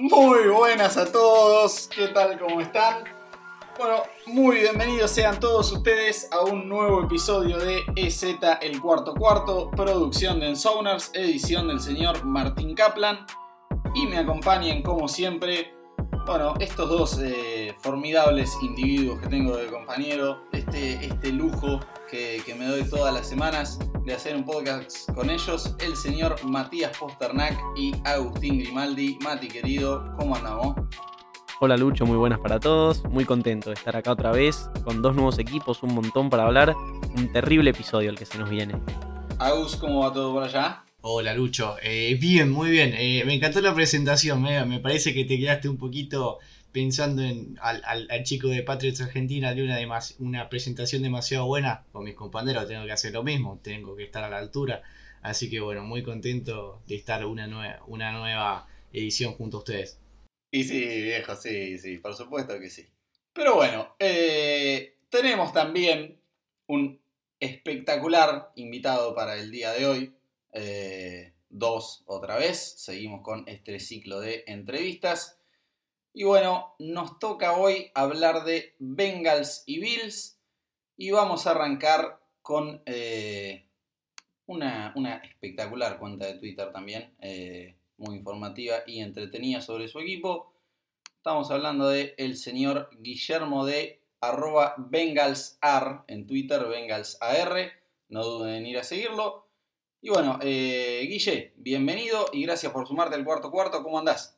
Muy buenas a todos, ¿qué tal? ¿Cómo están? Bueno, muy bienvenidos sean todos ustedes a un nuevo episodio de EZ El Cuarto Cuarto, producción de Ensowners, edición del señor Martín Kaplan. Y me acompañen como siempre, bueno, estos dos eh, formidables individuos que tengo de compañero, este, este lujo que me doy todas las semanas de hacer un podcast con ellos, el señor Matías Posternak y Agustín Grimaldi. Mati, querido, ¿cómo andamos? Hola Lucho, muy buenas para todos. Muy contento de estar acá otra vez con dos nuevos equipos, un montón para hablar. Un terrible episodio el que se nos viene. Agus, ¿cómo va todo por allá? Hola Lucho, Eh, bien, muy bien. Eh, me encantó la presentación, me, me parece que te quedaste un poquito pensando en al, al- chico de Patriots Argentina de una, demas- una presentación demasiado buena. Con mis compañeros tengo que hacer lo mismo, tengo que estar a la altura. Así que bueno, muy contento de estar una, nue- una nueva edición junto a ustedes. Y sí, viejo, sí, sí, por supuesto que sí. Pero bueno, eh, tenemos también un espectacular invitado para el día de hoy. Eh, dos otra vez. Seguimos con este ciclo de entrevistas. Y bueno, nos toca hoy hablar de Bengals y Bills. Y vamos a arrancar con eh, una, espectacular cuenta de Twitter también. eh, muy informativa y entretenida sobre su equipo. Estamos hablando de el señor Guillermo de arroba bengalsar en Twitter, bengalsar. No duden en ir a seguirlo. Y bueno, eh, Guille, bienvenido y gracias por sumarte al cuarto cuarto. ¿Cómo andás?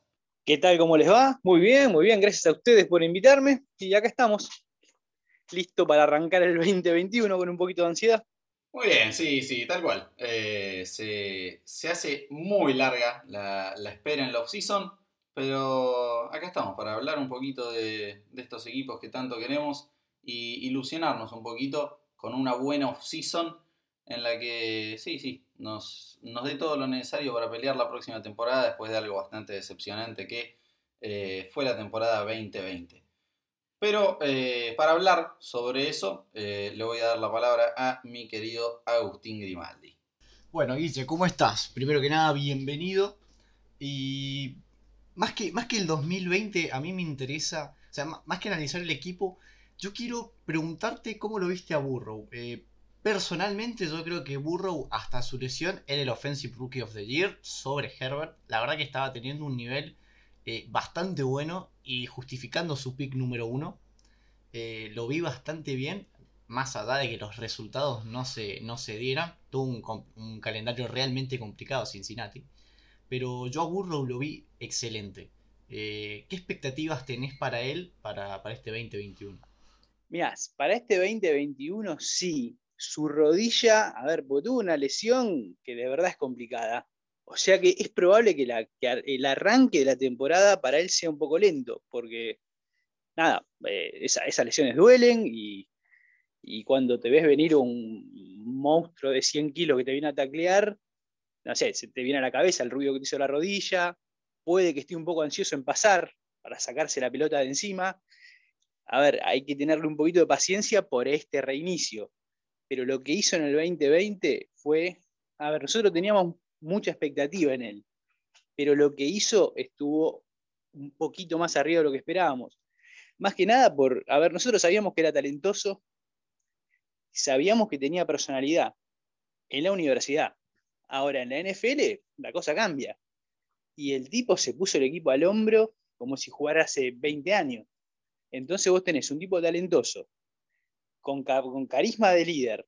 ¿Qué tal? ¿Cómo les va? Muy bien, muy bien. Gracias a ustedes por invitarme. Y acá estamos. Listo para arrancar el 2021 con un poquito de ansiedad. Muy bien, sí, sí, tal cual. Eh, se, se hace muy larga la, la espera en la off-season, pero acá estamos para hablar un poquito de, de estos equipos que tanto queremos y ilusionarnos un poquito con una buena off-season en la que, sí, sí, nos, nos dé todo lo necesario para pelear la próxima temporada después de algo bastante decepcionante que eh, fue la temporada 2020. Pero eh, para hablar sobre eso, eh, le voy a dar la palabra a mi querido Agustín Grimaldi. Bueno, Guille, ¿cómo estás? Primero que nada, bienvenido. Y más que, más que el 2020, a mí me interesa, o sea, más que analizar el equipo, yo quiero preguntarte cómo lo viste a Burrow. Personalmente, yo creo que Burrow, hasta su lesión, era el Offensive Rookie of the Year sobre Herbert. La verdad que estaba teniendo un nivel eh, bastante bueno y justificando su pick número uno. Eh, lo vi bastante bien, más allá de que los resultados no se, no se dieran. Tuvo un, calendario realmente complicado Cincinnati. Pero yo a Burrow lo vi excelente. Eh, ¿Qué expectativas tenés para él para, para este 2021? Mirá, para este 2021 sí. Su rodilla, a ver, porque tuvo una lesión que de verdad es complicada. O sea que es probable que, la- el arranque de la temporada para él sea un poco lento, porque nada, eh, esa- esas lesiones duelen y, y cuando te ves venir un monstruo de 100 kilos que te viene a taclear, no sé, se te viene a la cabeza el ruido que te hizo la rodilla, puede que esté un poco ansioso en pasar para sacarse la pelota de encima. A ver, hay que tenerle un poquito de paciencia por este reinicio. Pero lo que hizo en el 2020 fue, a ver, nosotros teníamos mucha expectativa en él, pero lo que hizo estuvo un poquito más arriba de lo que esperábamos. Más que nada por, a ver, nosotros sabíamos que era talentoso, sabíamos que tenía personalidad en la universidad. Ahora en la NFL la cosa cambia. Y el tipo se puso el equipo al hombro como si jugara hace 20 años. Entonces vos tenés un tipo talentoso, con, con carisma de líder,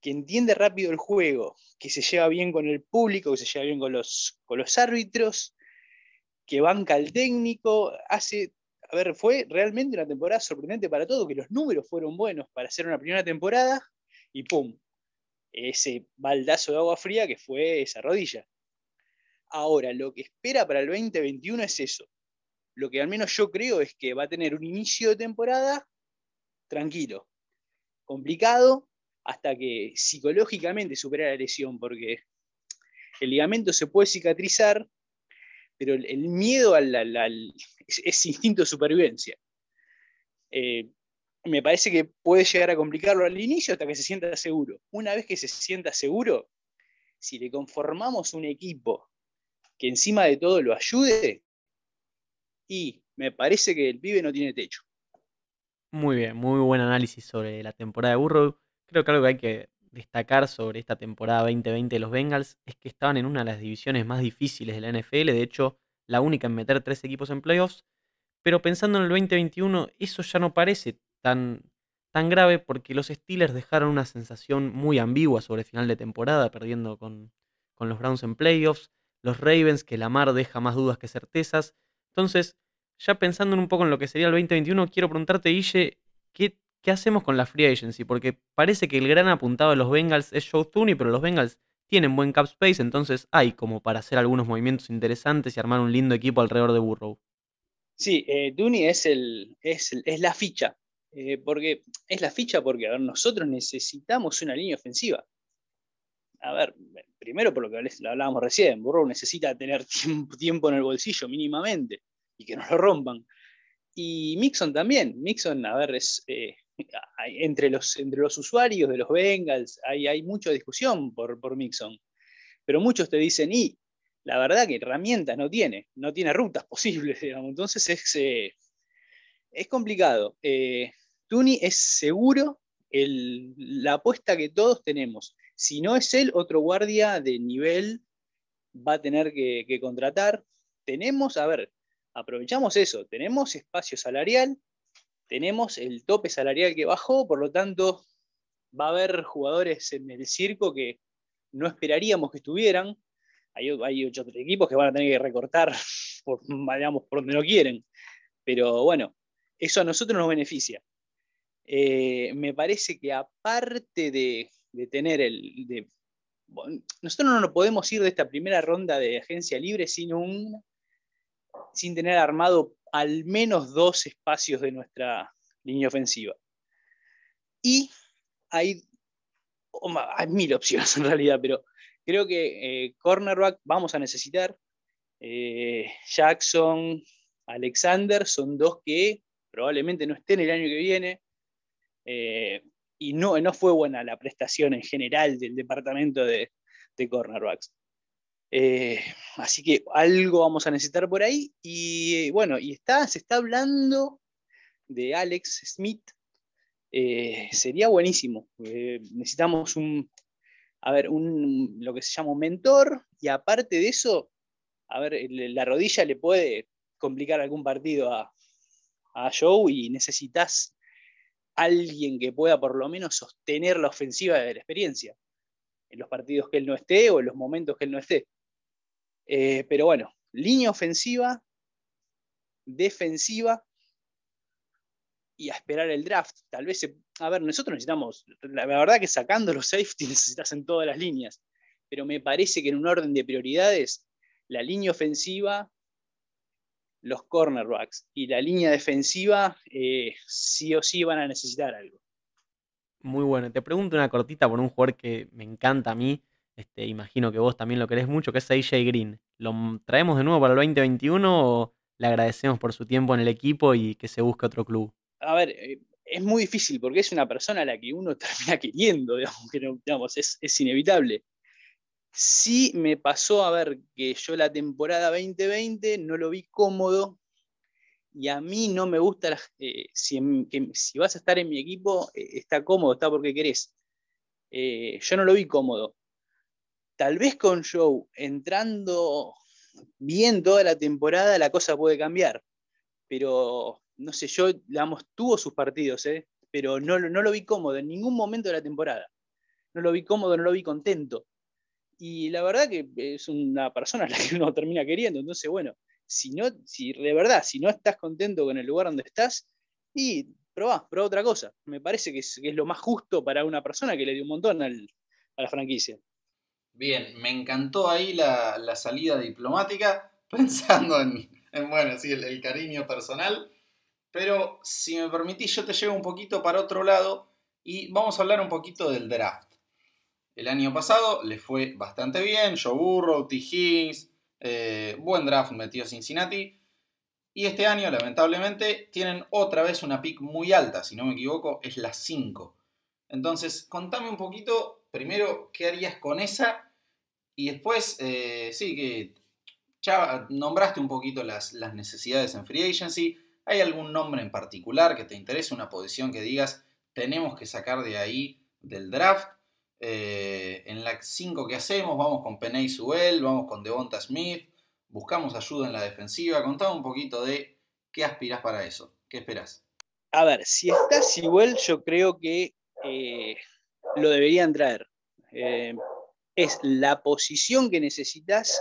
que entiende rápido el juego, que se lleva bien con el público, que se lleva bien con los, con los árbitros, que banca al técnico, hace, a ver, fue realmente una temporada sorprendente para todos, que los números fueron buenos para hacer una primera temporada y ¡pum! Ese baldazo de agua fría que fue esa rodilla. Ahora, lo que espera para el 2021 es eso. Lo que al menos yo creo es que va a tener un inicio de temporada tranquilo, complicado, hasta que psicológicamente supere la lesión, porque el ligamento se puede cicatrizar, pero el, miedo al, es instinto de supervivencia. Eh, me parece que puede llegar a complicarlo al inicio hasta que se sienta seguro. Una vez que se sienta seguro, si le conformamos un equipo que encima de todo lo ayude, y me parece que el pibe no tiene techo. Muy bien, muy buen análisis sobre la temporada de Burrow. Creo que algo que hay que destacar sobre esta temporada 2020 de los Bengals es que estaban en una de las divisiones más difíciles de la NFL, de hecho, la única en meter tres equipos en playoffs. Pero pensando en el 2021, eso ya no parece tan, tan grave porque los Steelers dejaron una sensación muy ambigua sobre el final de temporada, perdiendo con, con los Browns en playoffs, los Ravens, que Lamar deja más dudas que certezas. Entonces, ya pensando un poco en lo que sería el 2021, quiero preguntarte, Guille, ¿qué, ¿qué hacemos con la free agency? Porque parece que el gran apuntado de los Bengals es Joe Tooney, pero los Bengals tienen buen cap space, entonces hay como para hacer algunos movimientos interesantes y armar un lindo equipo alrededor de Burrow. Sí, eh, es la ficha, eh, porque es la ficha porque a ver, nosotros necesitamos una línea ofensiva. A ver, primero por lo que hablábamos recién, Burrow necesita tener tiempo en el bolsillo mínimamente y que no lo rompan. Y Mixon también. Mixon, a ver, es, eh, entre, los, entre los usuarios de los Bengals hay, hay mucha discusión por, por Mixon. Pero muchos te dicen, y la verdad que herramientas no tiene, no tiene rutas posibles. Entonces es, eh, es complicado. Eh, Tuni es seguro la apuesta que todos tenemos. Si no es él, otro guardia de nivel va a tener que contratar. Tenemos, a ver, aprovechamos eso, tenemos espacio salarial, tenemos el tope salarial que bajó, por lo tanto va a haber jugadores en el circo que no esperaríamos que estuvieran. Hay, hay otros equipos que van a tener que recortar por, digamos, por donde no quieren. Pero bueno, eso a nosotros nos beneficia. Eh, me parece que aparte de, de tener el... De, nosotros no nos podemos ir de esta primera ronda de agencia libre sin un sin tener armado al menos dos espacios de nuestra línea ofensiva. Y hay, hay mil opciones en realidad, pero creo que eh, cornerback vamos a necesitar. Eh, Jackson, Alexander son dos que probablemente no estén el año que viene. Eh, y no, no fue buena la prestación en general del departamento de, de cornerbacks. Eh, así que algo vamos a necesitar por ahí. Y bueno, y se está hablando de Alex Smith. Eh, sería buenísimo. Eh, necesitamos un, a ver, un, lo que se llama un mentor. Y aparte de eso, a ver, la rodilla le puede complicar algún partido a, a Joe y necesitas alguien que pueda por lo menos sostener la ofensiva de la experiencia en los partidos que él no esté o en los momentos que él no esté. Eh, pero bueno, línea ofensiva, defensiva y a esperar el draft. Tal vez, a ver, nosotros necesitamos, la verdad que sacando los safety necesitas en todas las líneas, pero me parece que en un orden de prioridades, la línea ofensiva, los cornerbacks y la línea defensiva eh, sí o sí van a necesitar algo. Muy bueno. Te pregunto una cortita por un jugador que me encanta a mí, este, imagino que vos también lo querés mucho, que es AJ Green. ¿Lo traemos de nuevo para el 2021 o le agradecemos por su tiempo en el equipo y que se busque otro club? A ver, eh, es muy difícil porque es una persona a la que uno termina queriendo, digamos, que digamos, es, es, inevitable. Sí me pasó a ver que yo la temporada 2020 no lo vi cómodo y a mí no me gusta, eh, si, vas a estar en mi equipo, eh, está cómodo, está porque querés. Yo no lo vi cómodo. Tal vez con Joe entrando bien toda la temporada la cosa puede cambiar, pero no sé, yo, digamos, tuvo sus partidos, ¿eh? pero no, no lo vi cómodo en ningún momento de la temporada. No lo vi cómodo, no lo vi contento. Y la verdad que es una persona la que uno termina queriendo. Entonces, bueno, si no, si de verdad, si no estás contento con el lugar donde estás, y probá, probá otra cosa. Me parece que es, lo más justo para una persona que le dio un montón a la franquicia. Bien, me encantó ahí la, salida diplomática, pensando en, en bueno, sí, el, el, cariño personal. Pero si me permitís, yo te llevo un poquito para otro lado y vamos a hablar un poquito del draft. El año pasado le fue bastante bien, Joe Burrow, T. Higgins, eh, buen draft metió Cincinnati. Y este año, lamentablemente, tienen otra vez una pick muy alta, si no me equivoco, es la 5. Entonces, contame un poquito, primero, qué harías con esa y después, eh, sí, que, Ya nombraste un poquito las, necesidades en Free Agency. ¿Hay algún nombre en particular que te interese, una posición que digas, tenemos que sacar de ahí del draft? Eh, en la 5 que hacemos, vamos con Peney Suel, vamos con Devonta Smith, buscamos ayuda en la defensiva. Contame un poquito de qué aspiras para eso, qué esperas. A ver, si está Sewell, yo creo que eh, lo deberían traer. Eh, es la posición que necesitas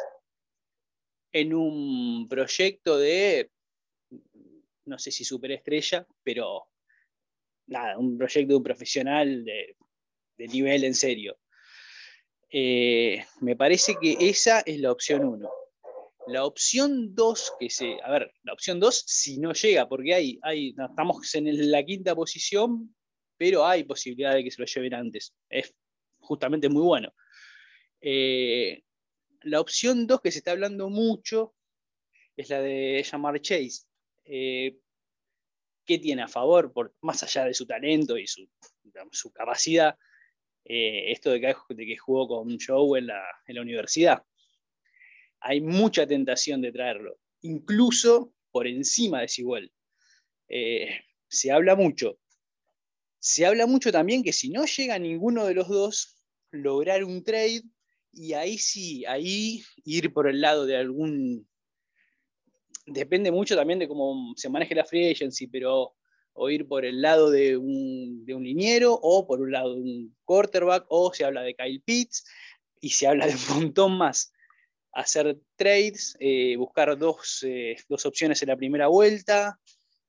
en un proyecto de, no sé si superestrella, pero nada, un proyecto de un profesional de, nivel en serio. Eh, me parece que esa es la opción uno. La opción 2, que se. A ver, la opción 2, si no llega, porque hay, hay, estamos en la quinta posición, pero hay posibilidad de que se lo lleven antes. Es justamente muy bueno. Eh, la opción 2 que se está hablando mucho es la de llamar Chase. Eh, ¿Qué tiene a favor, por, más allá de su talento y su, su capacidad, eh, esto de que, de que, jugó con Joe en la, en la universidad? Hay mucha tentación de traerlo, incluso por encima de Siguel. se habla mucho. Se habla mucho también que si no llega ninguno de los dos, lograr un trade y ahí sí, ahí ir por el lado de algún... Depende mucho también de cómo se maneje la free agency, pero o ir por el lado de un, de un liniero o por un lado de un quarterback o se habla de Kyle Pitts y se habla de un montón más. Hacer trades, eh, buscar dos, eh, dos, opciones en la primera vuelta.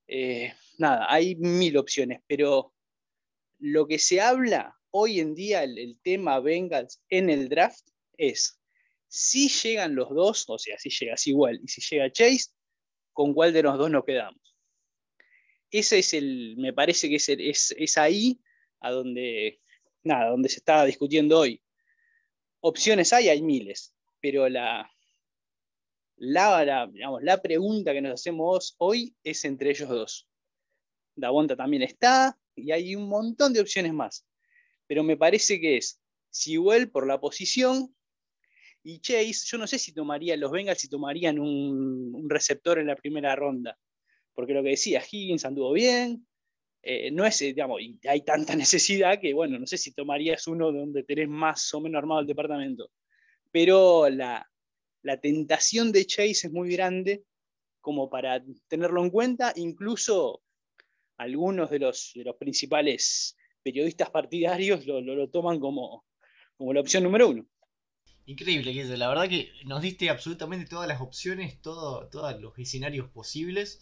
Eh, nada, hay mil opciones, pero lo que se habla hoy en día, el, tema Bengals en el draft, es si llegan los dos, o sea, si llegas igual y si llega Chase, ¿con cuál de los dos nos quedamos? Ese es el, me parece que es, es, ahí a donde, nada, donde se está discutiendo hoy. Opciones hay, hay miles, pero la, la, la pregunta que nos hacemos hoy es entre ellos dos. Davonta también está y hay un montón de opciones más. Pero me parece que es Sewell por la posición y Chase, yo no sé si tomaría los Bengals si tomarían un, receptor en la primera ronda. Porque lo que decía, Higgins anduvo bien. Eh, no es, digamos, y hay tanta necesidad que, bueno, no sé si tomarías uno donde tenés más o menos armado el departamento. Pero la, tentación de Chase es muy grande como para tenerlo en cuenta. Incluso algunos de los, de los principales periodistas partidarios lo, lo, toman como, como la opción número uno. Increíble, que La verdad que nos diste absolutamente todas las opciones, todo, todos los escenarios posibles.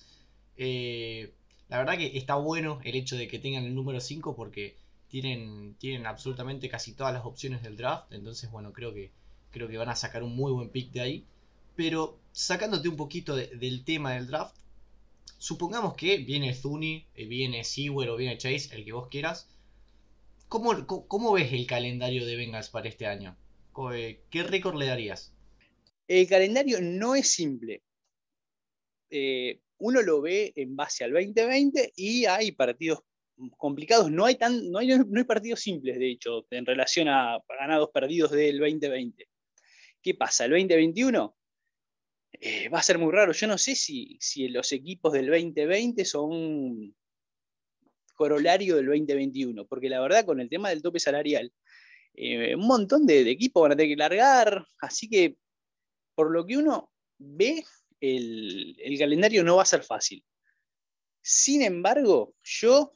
Eh, la verdad que está bueno el hecho de que tengan el número 5 porque tienen, tienen absolutamente casi todas las opciones del draft. Entonces, bueno, creo que, creo que van a sacar un muy buen pick de ahí. Pero sacándote un poquito del tema del draft, supongamos que viene Zuni, eh, viene Sewell o viene Chase, el que vos quieras. ¿Cómo, ves el calendario de Bengals para este año? ¿Qué récord le darías? El calendario no es simple. Eh, uno lo ve en base al 2020 y hay partidos complicados. No hay, tan, no hay, no hay partidos simples, de hecho, en relación a ganados perdidos del 2020. ¿Qué pasa? El 2021 eh, va a ser muy raro. Yo no sé si, si los equipos del 2020 son corolario del 2021, porque la verdad con el tema del tope salarial, eh, un montón de, equipos van a tener que largar, así que por lo que uno ve, el, calendario no va a ser fácil. Sin embargo, yo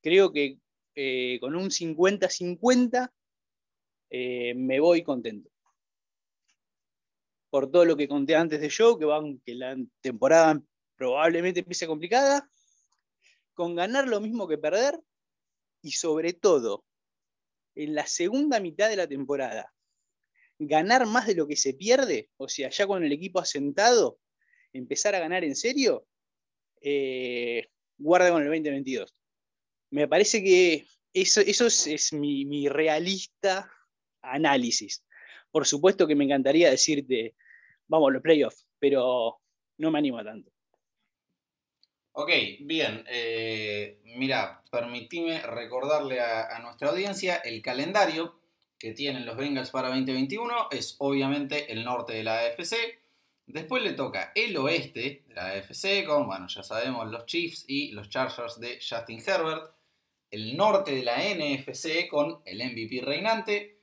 creo que eh, con un 50-50 eh, me voy contento. Por todo lo que conté antes de show, que, van, que la temporada probablemente empiece complicada, con ganar lo mismo que perder y sobre todo en la segunda mitad de la temporada ganar más de lo que se pierde, o sea, ya con el equipo asentado, empezar a ganar en serio, eh, guarda con el 2022. Me parece que eso, eso es, mi, mi, realista análisis. Por supuesto que me encantaría decirte, vamos los playoffs, pero no me animo tanto. Ok, bien. Eh, mira, permitime recordarle a, nuestra audiencia el calendario que tienen los Bengals para 2021. Es obviamente el norte de la AFC. Después le toca el oeste de la AFC con, bueno, ya sabemos, los Chiefs y los Chargers de Justin Herbert. El norte de la NFC con el MVP reinante.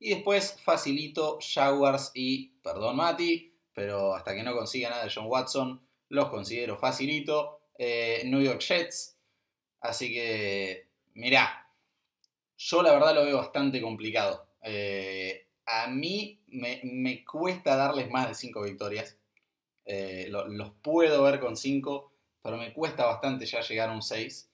Y después facilito Jaguars y, perdón Mati, pero hasta que no consiga nada de John Watson, los considero facilito. Eh, New York Jets. Así que, mirá, yo la verdad lo veo bastante complicado. Eh, a mí me, cuesta darles más de 5 victorias. Eh, los puedo ver con 5, pero me cuesta bastante ya llegar a un 6.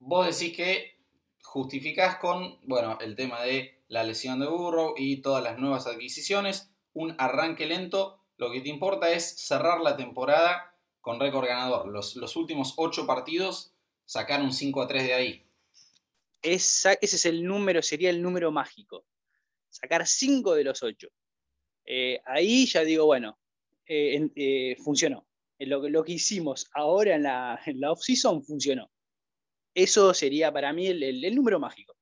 Vos decís que justificás con, bueno, el tema de la lesión de Burrow y todas las nuevas adquisiciones, un arranque lento. Lo que te importa es cerrar la temporada con récord ganador. Los, los últimos 8 partidos, sacar un 5 a 3 de ahí. ese es el número, sería el número mágico sacar 5 de los 8. Eh, ahí ya digo, bueno, eh, eh, funcionó. Lo, lo, que hicimos ahora en la, en la off-season funcionó. Eso sería para mí el, número mágico.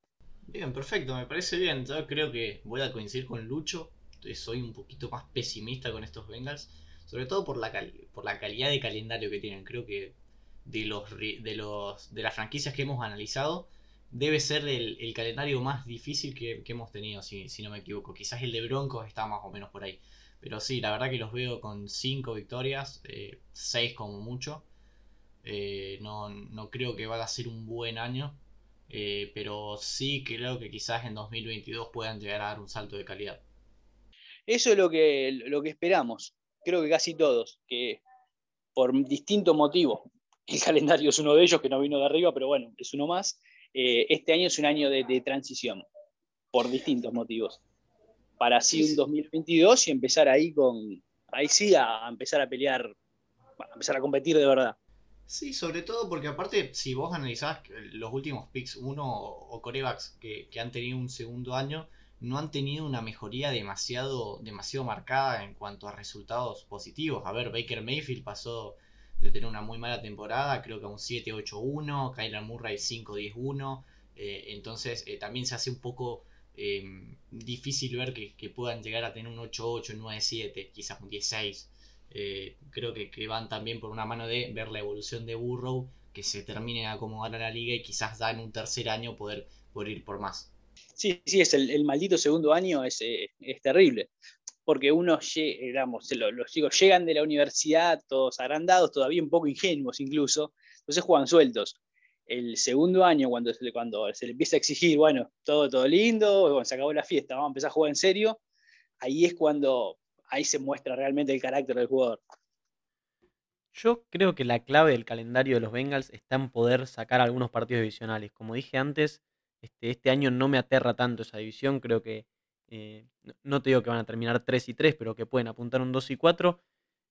Bien, perfecto, me parece bien. Yo creo que voy a coincidir con Lucho. Soy un poquito más pesimista con estos Bengals. Sobre todo por la, por la calidad de calendario que tienen. Creo que de, los, de, los, de las franquicias que hemos analizado, debe ser el, calendario más difícil que, hemos tenido, si, no me equivoco. Quizás el de Broncos está más o menos por ahí. Pero sí, la verdad que los veo con 5 victorias, 6 eh, como mucho. Eh, no, creo que vaya a ser un buen año. Eh, pero sí creo que quizás en 2022 puedan llegar a dar un salto de calidad. Eso es lo que, lo que esperamos. Creo que casi todos, que por distintos motivos, el calendario es uno de ellos que no vino de arriba, pero bueno, es uno más. Eh, este año es un año de, transición, por distintos motivos. Para así un 2022 y empezar ahí con, ahí sí, a, empezar a pelear, a empezar a competir de verdad. Sí, sobre todo porque aparte, si vos analizás los últimos picks, uno o corebacks que, han tenido un segundo año, no han tenido una mejoría demasiado, demasiado marcada en cuanto a resultados positivos. A ver, Baker Mayfield pasó de tener una muy mala temporada, creo que un 7-8-1, Kyler Murray 5-10-1, eh, entonces eh, también se hace un poco em, difícil ver que, puedan llegar a tener un 8-8, un 9-7, quizás un 10-6. Eh, creo que, van también por una mano de ver la evolución de Burrow, que se termine de acomodar a la liga y quizás da en un tercer año poder, poder ir por más. Sí, sí, es el, maldito segundo año, es, es terrible porque uno, digamos, los, chicos llegan de la universidad todos agrandados, todavía un poco ingenuos incluso, entonces juegan sueltos. El segundo año, cuando, cuando se le empieza a exigir, bueno, todo, todo lindo, cuando se acabó la fiesta, vamos a empezar a jugar en serio, ahí es cuando ahí se muestra realmente el carácter del jugador. Yo creo que la clave del calendario de los Bengals está en poder sacar algunos partidos divisionales. Como dije antes, este, este año no me aterra tanto esa división, creo que eh, no te digo que van a terminar 3 y 3, pero que pueden apuntar un 2 y 4.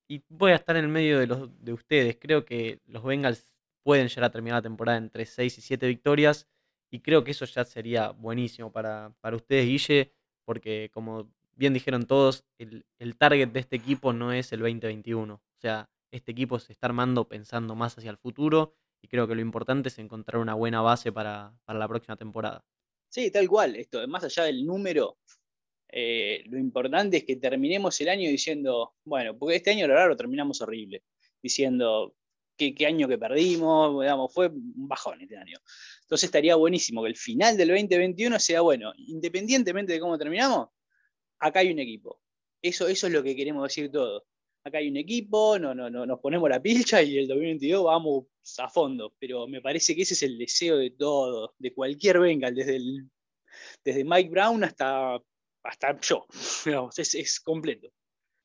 Y voy a estar en el medio de, los, de ustedes. Creo que los Bengals pueden llegar a terminar la temporada entre 6 y 7 victorias. Y creo que eso ya sería buenísimo para, para ustedes, Guille, porque como bien dijeron todos, el, target de este equipo no es el 2021. O sea, este equipo se está armando pensando más hacia el futuro y creo que lo importante es encontrar una buena base para, para la próxima temporada. Sí, tal cual. Esto, más allá del número, eh, lo importante es que terminemos el año diciendo, bueno, porque este año, lo terminamos horrible, diciendo qué, qué año que perdimos, digamos, fue un bajón este año. Entonces estaría buenísimo que el final del 2021 sea bueno, independientemente de cómo terminamos, acá hay un equipo. Eso, es lo que queremos decir todos. Acá hay un equipo, no, no, no, nos ponemos la pilcha y el 2022 vamos a fondo. Pero me parece que ese es el deseo de todos, de cualquier Bengal, desde, desde Mike Brown hasta hasta yo, es, completo.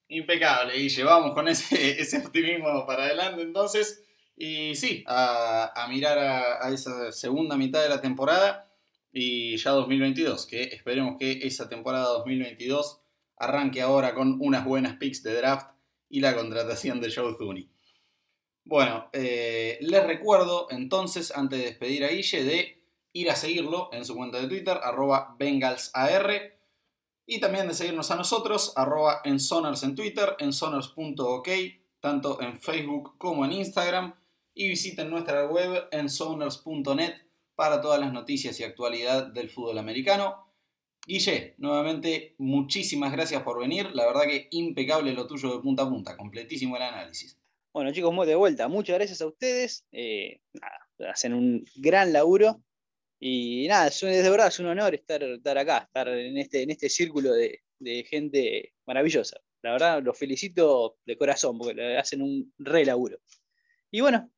Impecable, y llevamos con ese, ese optimismo para adelante entonces. Y sí, a, mirar a, esa segunda mitad de la temporada y ya 2022, que esperemos que esa temporada 2022 arranque ahora con unas buenas picks de draft y la contratación de Joe Thuney. Bueno, eh, les recuerdo entonces, antes de despedir a Guille, de ir a seguirlo en su cuenta de Twitter, arroba bengalsar y también de seguirnos a nosotros, arroba en en Twitter, en tanto en Facebook como en Instagram. Y visiten nuestra web en sonars.net para todas las noticias y actualidad del fútbol americano. Guille, nuevamente muchísimas gracias por venir. La verdad que impecable lo tuyo de punta a punta, completísimo el análisis. Bueno chicos, muy de vuelta. Muchas gracias a ustedes. Eh, hacen un gran laburo. Y nada, es, de verdad es un honor estar, estar acá, estar en este, en este círculo de, gente maravillosa. La verdad, los felicito de corazón porque hacen un re laburo. Y bueno,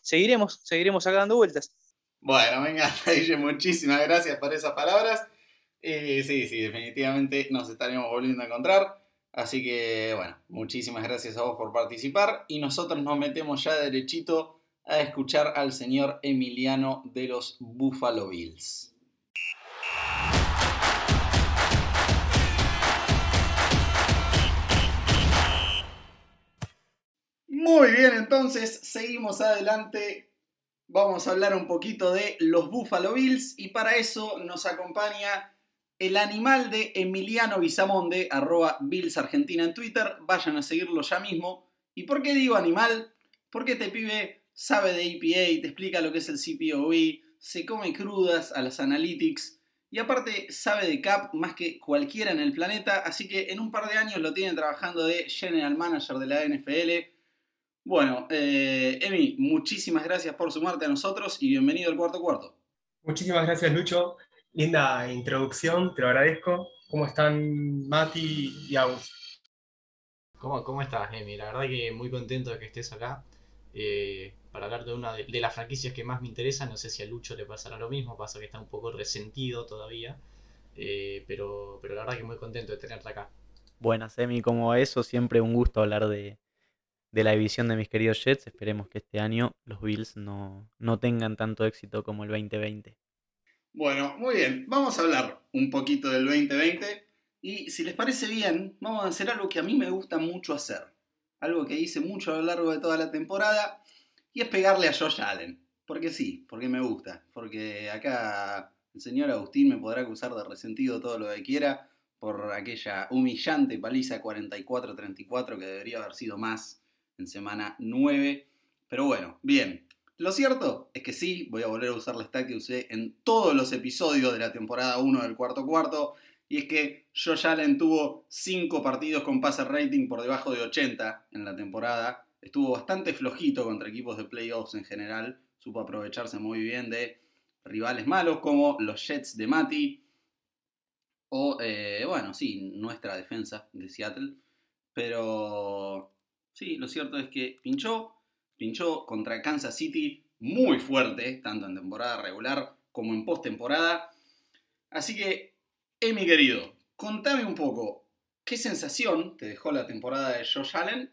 seguiremos, seguiremos acá dando vueltas. Bueno, venga, muchísimas gracias por esas palabras. Eh, sí, sí, definitivamente nos estaremos volviendo a encontrar. Así que, bueno, muchísimas gracias a vos por participar. Y nosotros nos metemos ya derechito a escuchar al señor Emiliano de los Buffalo Bills. Muy bien, entonces seguimos adelante. Vamos a hablar un poquito de los Buffalo Bills y para eso nos acompaña el animal de Emiliano Bizamonde, arroba Bills Argentina en Twitter. Vayan a seguirlo ya mismo. ¿Y por qué digo animal? Porque este pibe sabe de EPA, te explica lo que es el CPOE, se come crudas a las analytics y aparte sabe de CAP más que cualquiera en el planeta, así que en un par de años lo tiene trabajando de General Manager de la NFL bueno, eh, Emi, muchísimas gracias por sumarte a nosotros y bienvenido al cuarto cuarto. Muchísimas gracias, Lucho. Linda introducción, te lo agradezco. ¿Cómo están Mati y Agus? ¿Cómo, ¿Cómo estás, Emi? La verdad que muy contento de que estés acá eh, para hablar de una de, las franquicias que más me interesa. No sé si a Lucho le pasará lo mismo, pasa que está un poco resentido todavía, eh, pero, pero la verdad que muy contento de tenerte acá. Buenas, Emi, como eso, siempre un gusto hablar de, de la división de mis queridos Jets. Esperemos que este año los Bills no, no tengan tanto éxito como el 2020. Bueno, muy bien. Vamos a hablar un poquito del 2020. Y si les parece bien, vamos a hacer algo que a mí me gusta mucho hacer. Algo que hice mucho a lo largo de toda la temporada. Y es pegarle a Josh Allen. Porque sí, porque me gusta. Porque acá el señor Agustín me podrá acusar de resentido todo lo que quiera por aquella humillante paliza 44-34 que debería haber sido más en semana 9. Pero bueno, bien. Lo cierto es que sí, voy a volver a usar la stack que usé en todos los episodios de la temporada 1 del cuarto cuarto. Y es que Josh Allen tuvo 5 partidos con passer rating por debajo de 80 en la temporada. Estuvo bastante flojito contra equipos de playoffs en general. Supo aprovecharse muy bien de rivales malos como los Jets de Mati. O, eh, bueno, sí, nuestra defensa de Seattle. Pero Sí, lo cierto es que pinchó, pinchó contra Kansas City muy fuerte, tanto en temporada regular como en postemporada. Así que, mi querido, contame un poco qué sensación te dejó la temporada de Josh Allen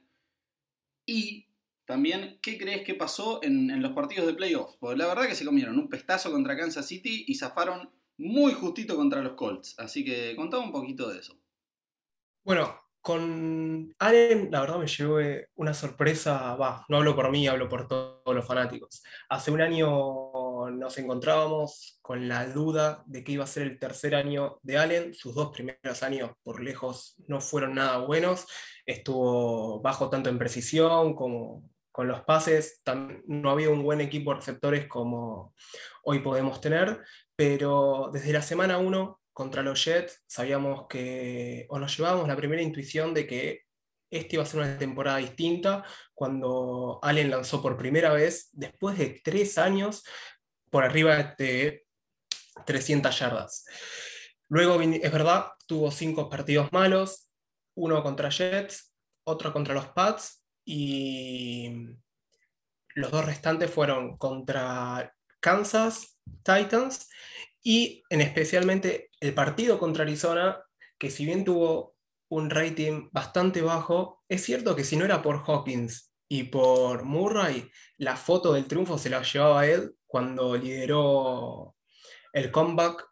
y también qué crees que pasó en, en los partidos de playoffs. Porque la verdad que se comieron un pestazo contra Kansas City y zafaron muy justito contra los Colts. Así que contame un poquito de eso. Bueno, con Allen, la verdad me llevó una sorpresa, no hablo por mí, hablo por todos los fanáticos. Hace un año nos encontrábamos con la duda de que iba a ser el tercer año de Allen. Sus dos primeros años por lejos no fueron nada buenos. Estuvo bajo tanto en precisión como con los pases. No había un buen equipo de receptores como hoy podemos tener, pero desde la semana 1 contra los Jets sabíamos que, o nos llevábamos la primera intuición de que este iba a ser una temporada distinta cuando Allen lanzó por primera vez, después de tres años, por arriba de 300 yardas. Luego, es verdad, tuvo cinco partidos malos, uno contra Jets, otro contra los Pats y los dos restantes fueron contra Kansas Titans y en especialmente el partido contra Arizona, que si bien tuvo un rating bastante bajo, es cierto que si no era por Hawkins y por Murray, la foto del triunfo se la llevaba él cuando lideró el comeback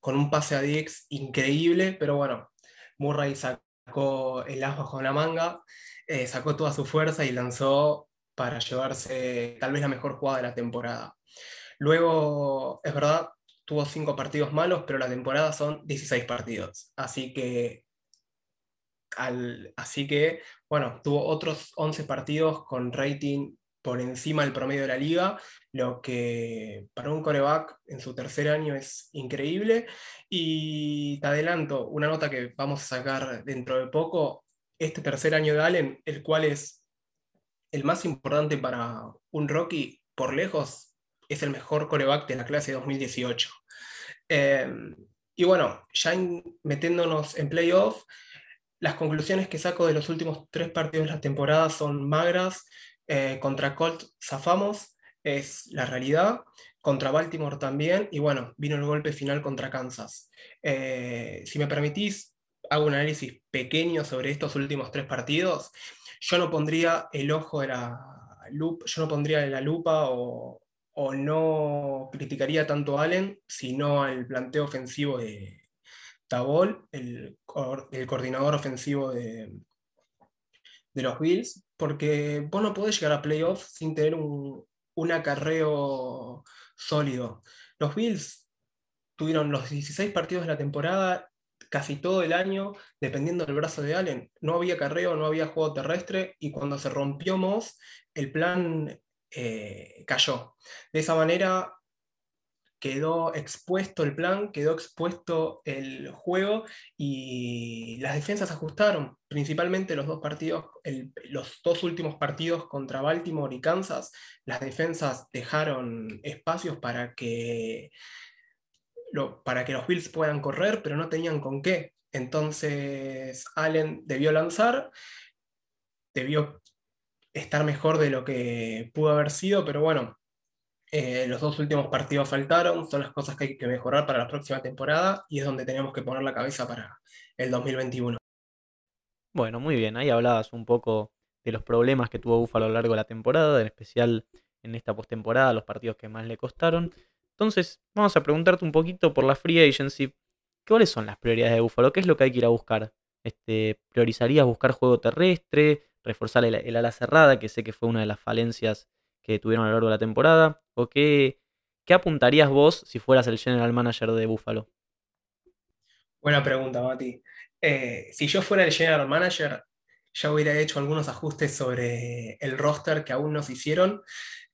con un pase a Dix increíble, pero bueno, Murray sacó el as bajo la manga, eh, sacó toda su fuerza y lanzó para llevarse tal vez la mejor jugada de la temporada. Luego, es verdad, tuvo cinco partidos malos, pero la temporada son 16 partidos. Así que, así que bueno, tuvo otros 11 partidos con rating por encima del promedio de la liga, lo que para un coreback en su tercer año es increíble. Y te adelanto, una nota que vamos a sacar dentro de poco, este tercer año de Allen, el cual es el más importante para un rookie por lejos, es el mejor coreback de la clase 2018. Em, y bueno, ya metiéndonos en playoff, las conclusiones que saco de los últimos tres partidos de la temporada son magras. Eh, contra Colt zafamos, es la realidad. Contra Baltimore también. Y bueno, vino el golpe final contra Kansas. Eh, si me permitís, hago un análisis pequeño sobre estos últimos tres partidos. Yo no pondría el ojo de la lupa, yo no pondría la lupa o, o no criticaría tanto a Allen, sino al planteo ofensivo de, Tabol, el, el coordinador ofensivo de, de, los Bills, porque vos no podés llegar a playoffs sin tener un, un acarreo sólido. Los Bills tuvieron los 16 partidos de la temporada, casi todo el año, dependiendo del brazo de Allen. No había carreo, no había juego terrestre, y cuando se rompió Moss, el plan eh, cayó. De esa manera, quedó expuesto el plan, quedó expuesto el juego y las defensas ajustaron, principalmente los dos partidos, los dos últimos partidos contra Baltimore y Kansas, las defensas dejaron espacios para que, para que los Bills puedan correr, pero no tenían con qué. Entonces Allen debió lanzar, debió estar mejor de lo que pudo haber sido, pero bueno, eh, los dos últimos partidos faltaron, son las cosas que hay que mejorar para la próxima temporada y es donde tenemos que poner la cabeza para el 2021. Bueno, muy bien, ahí hablabas un poco de los problemas que tuvo Buffalo a lo largo de la temporada, en especial en esta postemporada, los partidos que más le costaron. Entonces, vamos a preguntarte un poquito por la free agency. ¿Cuáles son las prioridades de Buffalo? ¿Qué es lo que hay que ir a buscar? Este, ¿Priorizarías buscar juego terrestre, reforzar el ala cerrada, que sé que fue una de las falencias que tuvieron a lo largo de la temporada? ¿O qué, qué apuntarías vos si fueras el general manager de Buffalo? Buena pregunta, Mati. Eh, si yo fuera el general manager, ya hubiera hecho algunos ajustes sobre el roster que aún no hicieron.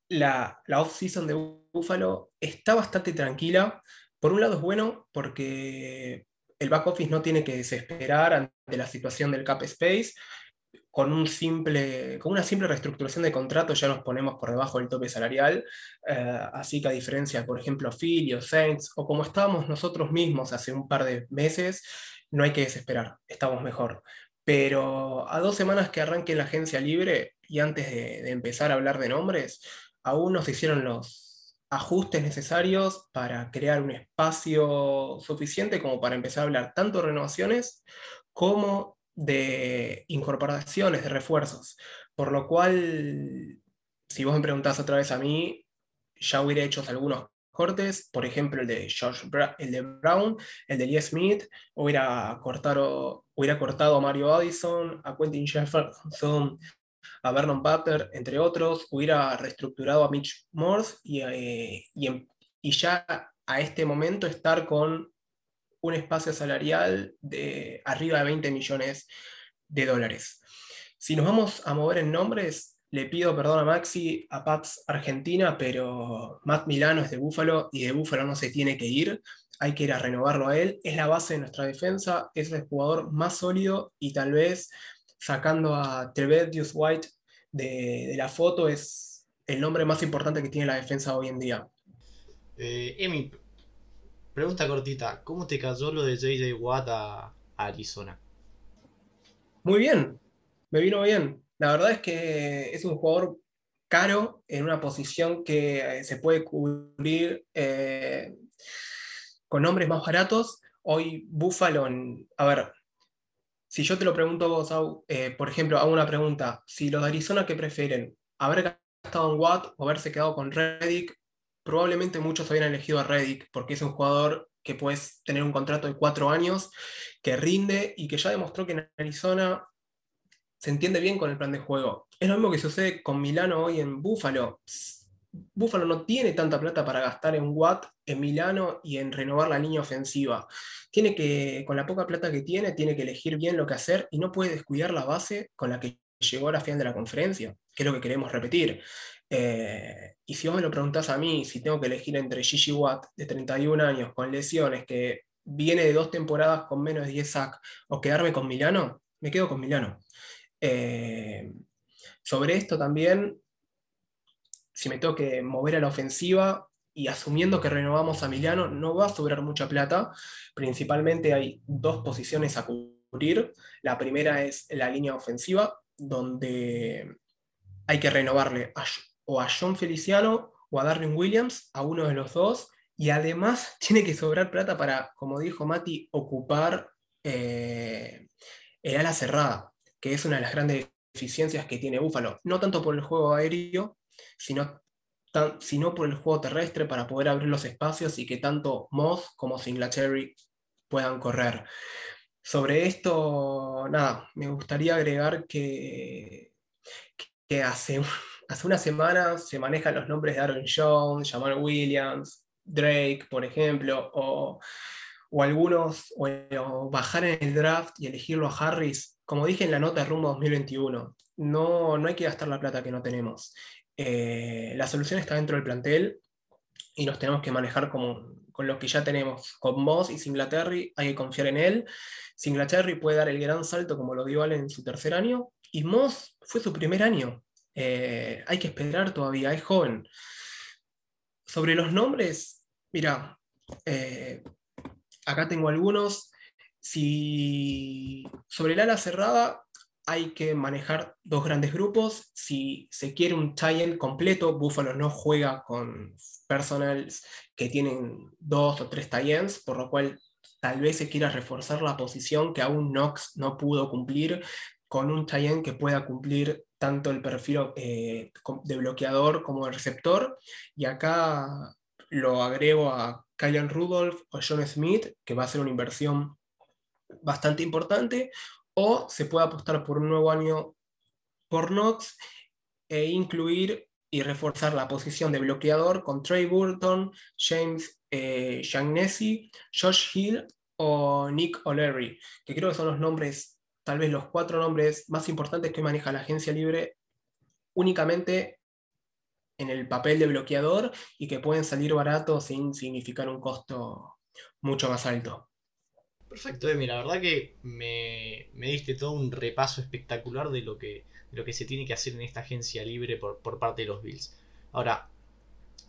La, la off-season de Buffalo está bastante tranquila. Por un lado es bueno porque el back office no tiene que desesperar ante la situación del cap space con, un simple, con una simple reestructuración de contrato ya nos ponemos por debajo del tope salarial, eh, así que a diferencia, por ejemplo, Philly o Saints, o como estábamos nosotros mismos hace un par de meses, no hay que desesperar, estamos mejor. Pero a dos semanas que arranque la agencia libre y antes de, empezar a hablar de nombres, aún nos hicieron los ajustes necesarios para crear un espacio suficiente como para empezar a hablar tanto de renovaciones como de incorporaciones, de refuerzos. Por lo cual, si vos me preguntás otra vez a mí, ya hubiera hecho algunos cortes, por ejemplo el de George el de Brown, el de Lee Smith, hubiera cortado, hubiera cortado a Mario Addison, a Quentin Jefferson, a Vernon Butler, entre otros, hubiera reestructurado a Mitch Morse y, eh, y ya a este momento estar con un espacio salarial de arriba de 20 millones de dólares. Si nos vamos a mover en nombres, le pido perdón a Maxi, a Pax Argentina, pero Matt Milano es de Búfalo y de Búfalo no se tiene que ir. Hay que ir a renovarlo a él. Es la base de nuestra defensa, es el jugador más sólido y tal vez sacando a Trevedius White de, la foto es el nombre más importante que tiene la defensa hoy en día. Eh, Emi, Pregunta cortita, ¿cómo te cayó lo de JJ Watt a, Arizona? Muy bien, me vino bien. La verdad es que es un jugador caro en una posición que eh, se puede cubrir eh, con nombres más baratos. Hoy Buffalo, a ver, si yo te lo pregunto vos, eh, por ejemplo, hago una pregunta, si los de Arizona que prefieren, haber gastado en Watt o haberse quedado con Reddick probablemente muchos habían elegido a Reddick porque es un jugador que puedes tener un contrato de cuatro años, que rinde y que ya demostró que en Arizona se entiende bien con el plan de juego. Es lo mismo que sucede con Milano hoy en Buffalo. Buffalo no tiene tanta plata para gastar en Watt, en Milano y en renovar la línea ofensiva. Tiene que, con la poca plata que tiene, tiene que elegir bien lo que hacer y no puede descuidar la base con la que llegó a la final de la conferencia, que es lo que queremos repetir. Eh, y si vos me lo preguntás a mí, si tengo que elegir entre Gigi Watt, de 31 años, con lesiones, que viene de dos temporadas con menos de 10 sack, o quedarme con Milano, me quedo con Milano. Eh, sobre esto también, si me tengo que mover a la ofensiva y asumiendo que renovamos a Milano, no va a sobrar mucha plata. Principalmente hay dos posiciones a cubrir. La primera es la línea ofensiva, donde hay que renovarle o a John Feliciano o a Darwin Williams, a uno de los dos, y además tiene que sobrar plata para, como dijo Mati, ocupar eh, el ala cerrada, que es una de las grandes deficiencias que tiene Búfalo, no tanto por el juego aéreo, sino, sino por el juego terrestre para poder abrir los espacios y que tanto Moss como Singletary puedan correr. Sobre esto, nada, me gustaría agregar que, que hace, hace una semana se manejan los nombres de Aaron Jones, Jamal Williams, Drake, por ejemplo, o, algunos, o, bajar en el draft y elegirlo a Harris, como dije en la nota rumbo 2021, no, no hay que gastar la plata que no tenemos. Eh, la solución está dentro del plantel y nos tenemos que manejar con, con lo que ya tenemos. Con Moss y Singletary hay que confiar en él. Singletary puede dar el gran salto como lo dio Allen en su tercer año y Moss fue su primer año. Eh, hay que esperar todavía, es joven. Sobre los nombres, mira, eh, acá tengo algunos. Si sobre el ala cerrada hay que manejar dos grandes grupos. Si se quiere un tie completo, Buffalo no juega con personals que tienen dos o tres tie por lo cual tal vez se quiera reforzar la posición que aún Knox no pudo cumplir con un tie que pueda cumplir tanto el perfil eh, de bloqueador como de receptor. Y acá lo agrego a Kylan Rudolph o John Smith, que va a ser una inversión bastante importante, o se puede apostar por un nuevo año por Knox e incluir y reforzar la posición de bloqueador con Trey Burton, James eh, Josh Hill o Nick O'Leary, que creo que son los nombres, tal vez los cuatro nombres más importantes que maneja la agencia libre únicamente en el papel de bloqueador y que pueden salir baratos sin significar un costo mucho más alto. Perfecto, Emi. La verdad que me, diste todo un repaso espectacular de lo, que, lo que se tiene que hacer en esta agencia libre por, parte de los Bills. Ahora,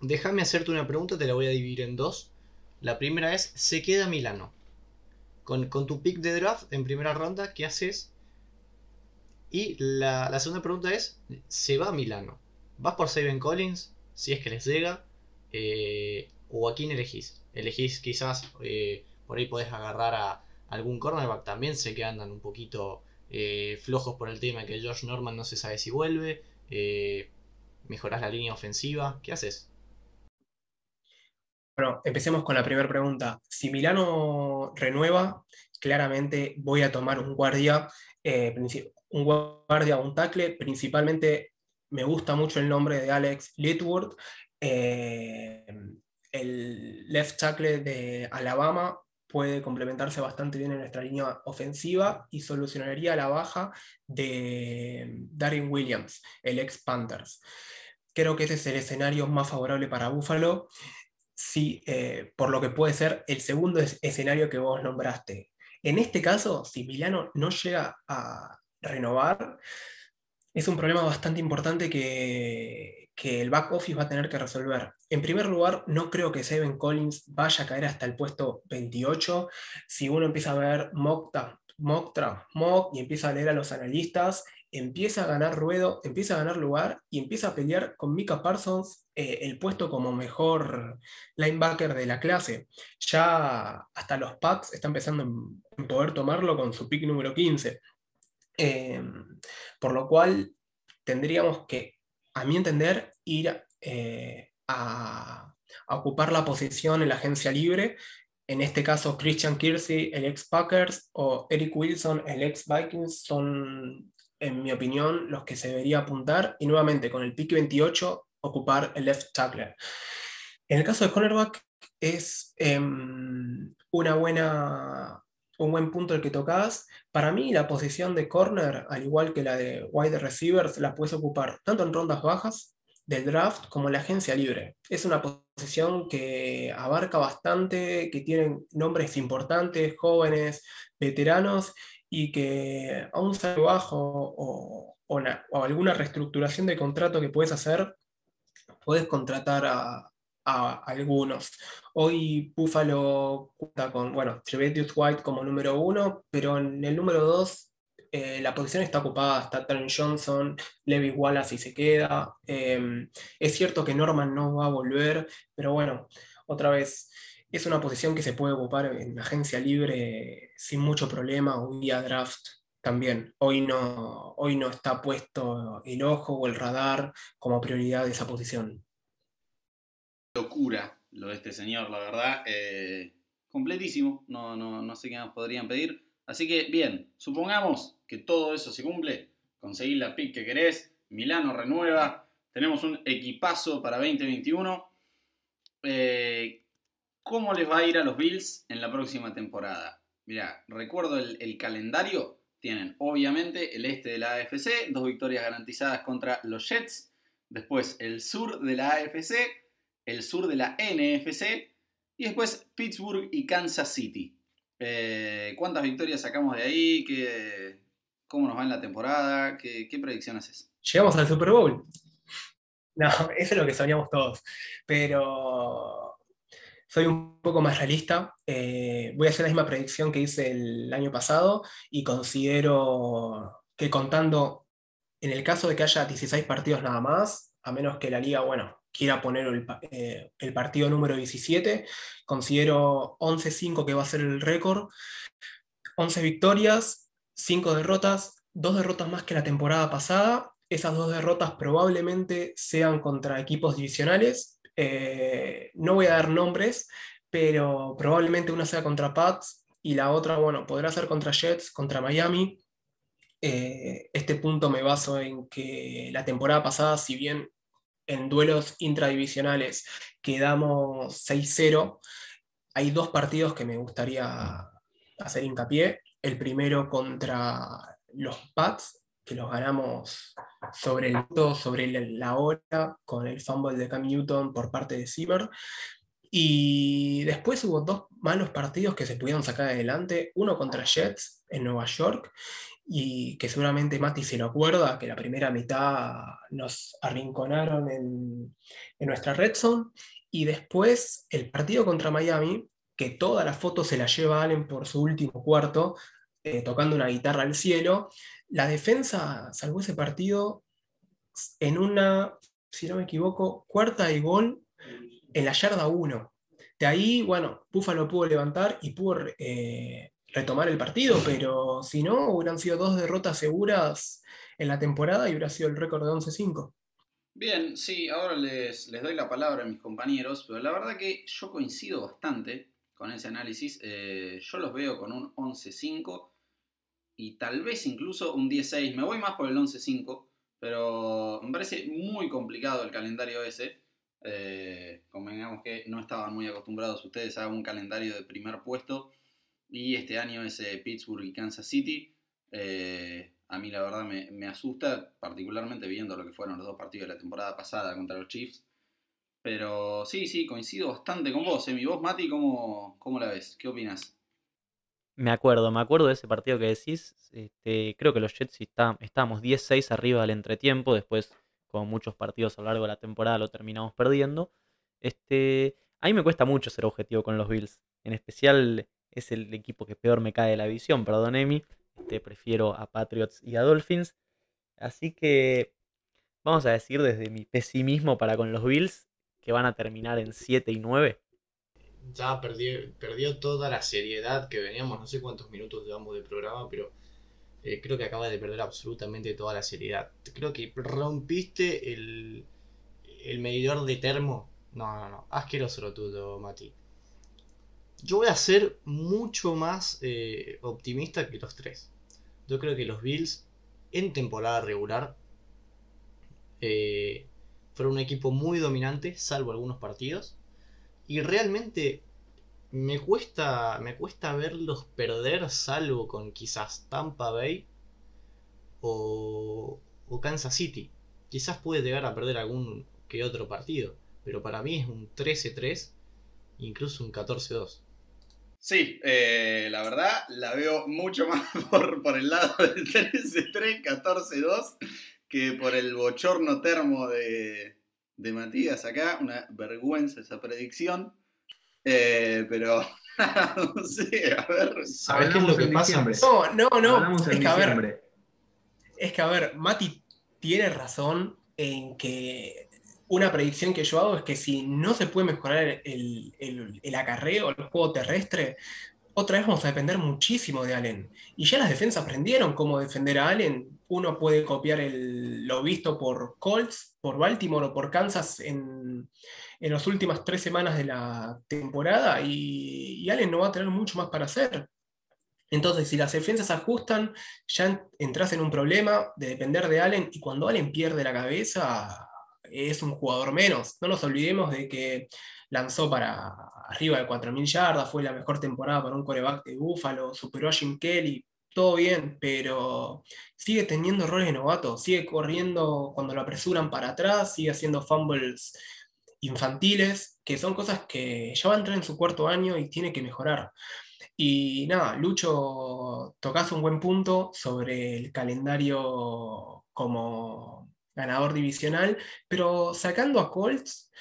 déjame hacerte una pregunta, te la voy a dividir en dos. La primera es, ¿se queda Milano? Con, tu pick de draft en primera ronda, ¿qué haces? Y la, segunda pregunta es, ¿se va a Milano? ¿Vas por Saben Collins? Si es que les llega. Eh, ¿O a quién elegís? ¿Elegís quizás... Eh, por ahí podés agarrar a algún cornerback también. Sé que andan un poquito eh, flojos por el tema que Josh Norman no se sabe si vuelve. Mejorás la línea ofensiva. ¿Qué haces? Bueno, empecemos con la primera pregunta. Si Milano renueva, claramente voy a tomar un guardia, eh, un guardia, un tackle. Principalmente me gusta mucho el nombre de Alex Litworth, el left tackle de Alabama puede complementarse bastante bien en nuestra línea ofensiva y solucionaría la baja de Darren Williams, el ex Panthers. Creo que ese es el escenario más favorable para Buffalo, sí, eh, por lo que puede ser el segundo escenario que vos nombraste. En este caso, si Milano no llega a renovar, es un problema bastante importante que, que el back office va a tener que resolver. En primer lugar, no creo que Seven Collins vaya a caer hasta el puesto 28. Si uno empieza a ver mock, mock, mock y empieza a leer a los analistas, empieza a ganar ruedo, empieza a ganar lugar y empieza a pelear con Mika Parsons eh, el puesto como mejor linebacker de la clase. Ya hasta los Packs están empezando en, poder tomarlo con su pick número 15. Eh, por lo cual tendríamos que a mi entender, ir eh, a, ocupar la posición en la agencia libre. En este caso, Christian Kirsey, el ex Packers, o Eric Wilson, el ex Vikings, son, en mi opinión, los que se debería apuntar. Y nuevamente, con el pick 28, ocupar el left tackle. En el caso de cornerback, es em, una buena, un buen punto el que tocas. Para mí, la posición de corner, al igual que la de wide receivers, la puedes ocupar tanto en rondas bajas del draft como la agencia libre. Es una posición que abarca bastante, que tiene nombres importantes, jóvenes, veteranos, y que a un salario bajo o, alguna reestructuración de contrato que puedes hacer, puedes contratar a, algunos. Hoy Buffalo cuenta con, bueno, White como número uno, pero en el número dos eh, la posición está ocupada, está Trent Johnson, Levi Wallace y se queda. Em, es cierto que Norman no va a volver, pero bueno, otra vez, es una posición que se puede ocupar en agencia libre sin mucho problema o vía draft también. Hoy no, hoy no está puesto el ojo o el radar como prioridad de esa posición. Locura lo de este señor, la verdad. Eh, completísimo, no, no, no sé qué más podrían pedir. Así que, bien, supongamos que todo eso se cumple. Conseguís la pick que querés, Milano renueva, tenemos un equipazo para 2021. Eh, ¿Cómo les va a ir a los Bills en la próxima temporada? Mira, recuerdo el, calendario. Tienen obviamente el este de la AFC, dos victorias garantizadas contra los Jets. Después el sur de la AFC, el sur de la NFC y después Pittsburgh y Kansas City. Eh, ¿Cuántas victorias sacamos de ahí? ¿Qué, ¿Cómo nos va en la temporada? ¿Qué, ¿Qué predicción haces? Llegamos al Super Bowl. No, eso es lo que soñamos todos. Pero soy un poco más realista. Eh, voy a hacer la misma predicción que hice el año pasado y considero que contando, en el caso de que haya 16 partidos nada más, a menos que la liga, bueno, quiera poner el, eh, partido número 17, considero 11-5 que va a ser el récord, 11 victorias, 5 derrotas, 2 derrotas más que la temporada pasada. Esas dos derrotas probablemente sean contra equipos divisionales eh, no voy a dar nombres, pero probablemente una sea contra Pats y la otra, bueno, podrá ser contra Jets, contra Miami. Eh, este punto me baso en que la temporada pasada, si bien en duelos intradivisionales quedamos 6-0, hay dos partidos que me gustaría hacer hincapié. El primero contra los Pats, que los ganamos sobre el sobre la hora con el fumble de Cam Newton por parte de Zimmer. Y después hubo dos malos partidos que se pudieron sacar adelante, uno contra Jets en Nueva York, y que seguramente Mati se lo acuerda, que la primera mitad nos arrinconaron en, en nuestra red zone, y después el partido contra Miami, que toda la foto se la lleva Allen por su último cuarto, eh, tocando una guitarra al cielo, la defensa salvó ese partido en una, si no me equivoco, cuarta y gol en la yarda 1. De ahí, bueno, Buffalo pudo levantar y pudo eh, retomar el partido, pero si no, hubieran sido dos derrotas seguras en la temporada y hubiera sido el récord de 11-5. Bien, sí, ahora les, les, doy la palabra a mis compañeros, pero la verdad que yo coincido bastante con ese análisis. Eh, yo los veo con un 11-5 y tal vez incluso un 10-6. Me voy más por el 11-5, pero me parece muy complicado el calendario ese. Eh, convengamos que no estaban muy acostumbrados ustedes a un calendario de primer puesto y este año es Pittsburgh y Kansas City. Eh, a mí la verdad me, asusta, particularmente viendo lo que fueron los dos partidos de la temporada pasada contra los Chiefs. Pero sí, sí, coincido bastante con vos. Mi voz, Mati, ¿cómo, ¿cómo la ves? ¿Qué opinas? Me acuerdo, me acuerdo de ese partido que decís. Este, creo que los Jets está, estábamos 10-6 arriba del entretiempo. Después, como muchos partidos a lo largo de la temporada, lo terminamos perdiendo. Este, a mí me cuesta mucho ser objetivo con los Bills. En especial es el equipo que peor me cae de la visión, perdón, Emi. Este, prefiero a Patriots y a Dolphins. Así que vamos a decir desde mi pesimismo para con los Bills que van a terminar en 7 y 9 ya perdió, perdió toda la seriedad que veníamos, no sé cuántos minutos llevamos de programa, pero eh, creo que acaba de perder absolutamente toda la seriedad. Creo que rompiste el, el medidor de termo. No, no, no, asqueroso lo tuyo, Mati. Yo voy a ser mucho más eh, optimista que los tres. Yo creo que los Bills en temporada regular eh, fueron un equipo muy dominante, salvo algunos partidos. Y realmente me cuesta, me cuesta verlos perder, salvo con quizás Tampa Bay o, Kansas City. Quizás puede llegar a perder algún que otro partido. Pero para mí es un 13-3, incluso un 14-2. Sí, eh, la verdad la veo mucho más por, por el lado del 13-3, 14-2 que por el bochorno termo de, de Matías acá. Una vergüenza esa predicción. Eh, pero no sé, a ver. ¿Sabes qué es lo que pasa? No, no, no. Hablamos en Es que a ver. Es que, a ver, Mati tiene razón en que una predicción que yo hago es que si no se puede mejorar el, el- el acarreo, el juego terrestre, otra vez vamos a depender muchísimo de Allen. Y ya las defensas aprendieron cómo defender a Allen. Uno puede copiar lo visto por Colts, por Baltimore o por Kansas en, en las últimas tres semanas de la temporada y, y Allen no va a tener mucho más para hacer. Entonces, si las defensas ajustan, ya en- entras en un problema de depender de Allen y cuando Allen pierde la cabeza es un jugador menos. No nos olvidemos de que lanzó para arriba de 4.000 yardas, fue la mejor temporada para un coreback de Buffalo, superó a Jim Kelly, todo bien, pero sigue teniendo errores de novato, sigue corriendo cuando lo apresuran para atrás, sigue haciendo fumbles infantiles, que son cosas que ya va a entrar en su cuarto año y tiene que mejorar. Y nada, Lucho, tocas un buen punto sobre el calendario como ganador divisional, pero sacando a Colts,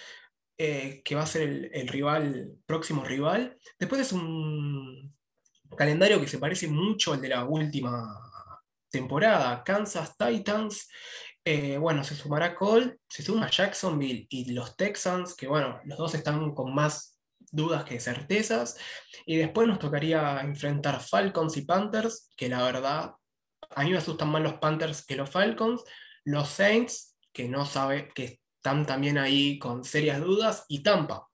eh, que va a ser el, rival, próximo rival, después es un calendario que se parece mucho al de la última temporada, Kansas Titans, eh, bueno, se sumará Colt, se suma Jacksonville y los Texans, que bueno, los dos están con más dudas que certezas. Y después nos tocaría enfrentar Falcons y Panthers, que la verdad, a mí me asustan más los Panthers que los Falcons. Los Saints, que no sabe, que están también ahí con serias dudas. Y Tampa,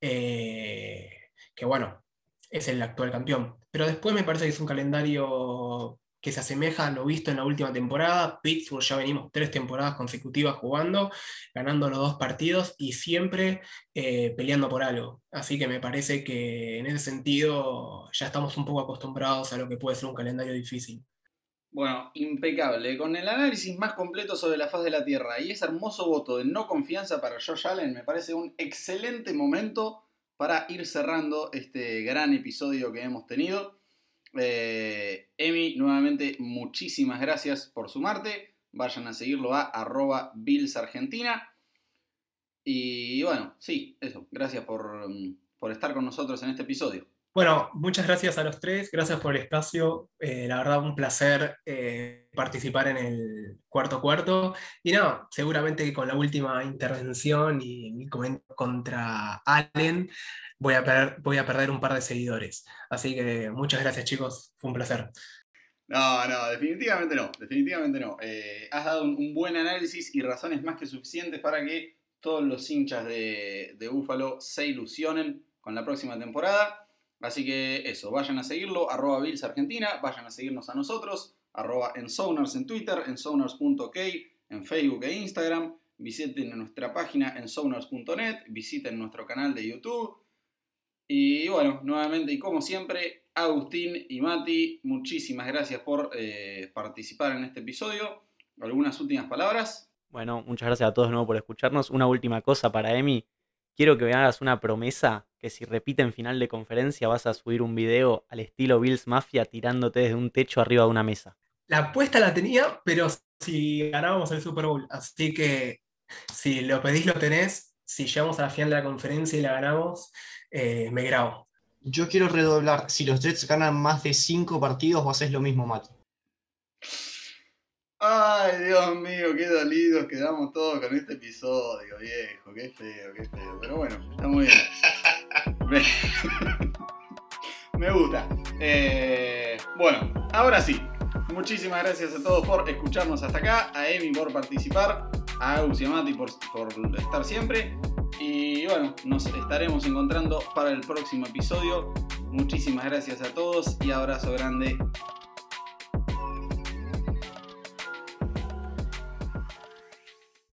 eh, que bueno, es el actual campeón. Pero después me parece que es un calendario que se asemeja a lo visto en la última temporada. Pittsburgh ya venimos tres temporadas consecutivas jugando, ganando los dos partidos y siempre eh, peleando por algo. Así que me parece que en ese sentido ya estamos un poco acostumbrados a lo que puede ser un calendario difícil. Bueno, impecable. Con el análisis más completo sobre la faz de la Tierra y ese hermoso voto de no confianza para Josh Allen, me parece un excelente momento para ir cerrando este gran episodio que hemos tenido. Eh, Emi, nuevamente muchísimas gracias por sumarte. Vayan a seguirlo a arroba billsargentina. Y bueno, sí, eso. Gracias por, mm, por estar con nosotros en este episodio. Bueno, muchas gracias a los tres, gracias por el espacio. eh, la verdad, un placer eh, participar en el cuarto cuarto. Y no, seguramente con la última intervención y mi comentario contra Allen voy a, a perder un par de seguidores. Así que muchas gracias, chicos. Fue un placer. No, no, definitivamente no, definitivamente no. Eh, has dado un, un buen análisis y razones más que suficientes para que todos los hinchas de, de Búfalo se ilusionen con la próxima temporada. Así que eso, vayan a seguirlo, arroba Bills Argentina, vayan a seguirnos a nosotros, arroba Ensonars en Twitter, ensonars.ok, en Facebook e Instagram, visiten nuestra página ensonars.net, visiten nuestro canal de YouTube. Y bueno, nuevamente y como siempre, Agustín y Mati, muchísimas gracias por eh, participar en este episodio. ¿Algunas últimas palabras? Bueno, muchas gracias a todos de nuevo por escucharnos. Una última cosa para Emi. Quiero que me hagas una promesa que si repite en final de conferencia vas a subir un video al estilo Bills Mafia tirándote desde un techo arriba de una mesa. La apuesta la tenía, pero si ganábamos el Super Bowl. Así que si lo pedís, lo tenés. Si llegamos a la final de la conferencia y la ganamos, eh, me grabo. Yo quiero redoblar. Si los Jets ganan más de 5 partidos, vos haces lo mismo, Mati. Ay, Dios mío, qué dolidos quedamos todos con este episodio, viejo, qué feo, qué feo. Pero bueno, está muy bien. Me, gusta. Eh, bueno, ahora sí. Muchísimas gracias a todos por escucharnos hasta acá, a Emi por participar, a Agus y a Mati por, por estar siempre. Y bueno, nos estaremos encontrando para el próximo episodio. Muchísimas gracias a todos y abrazo grande.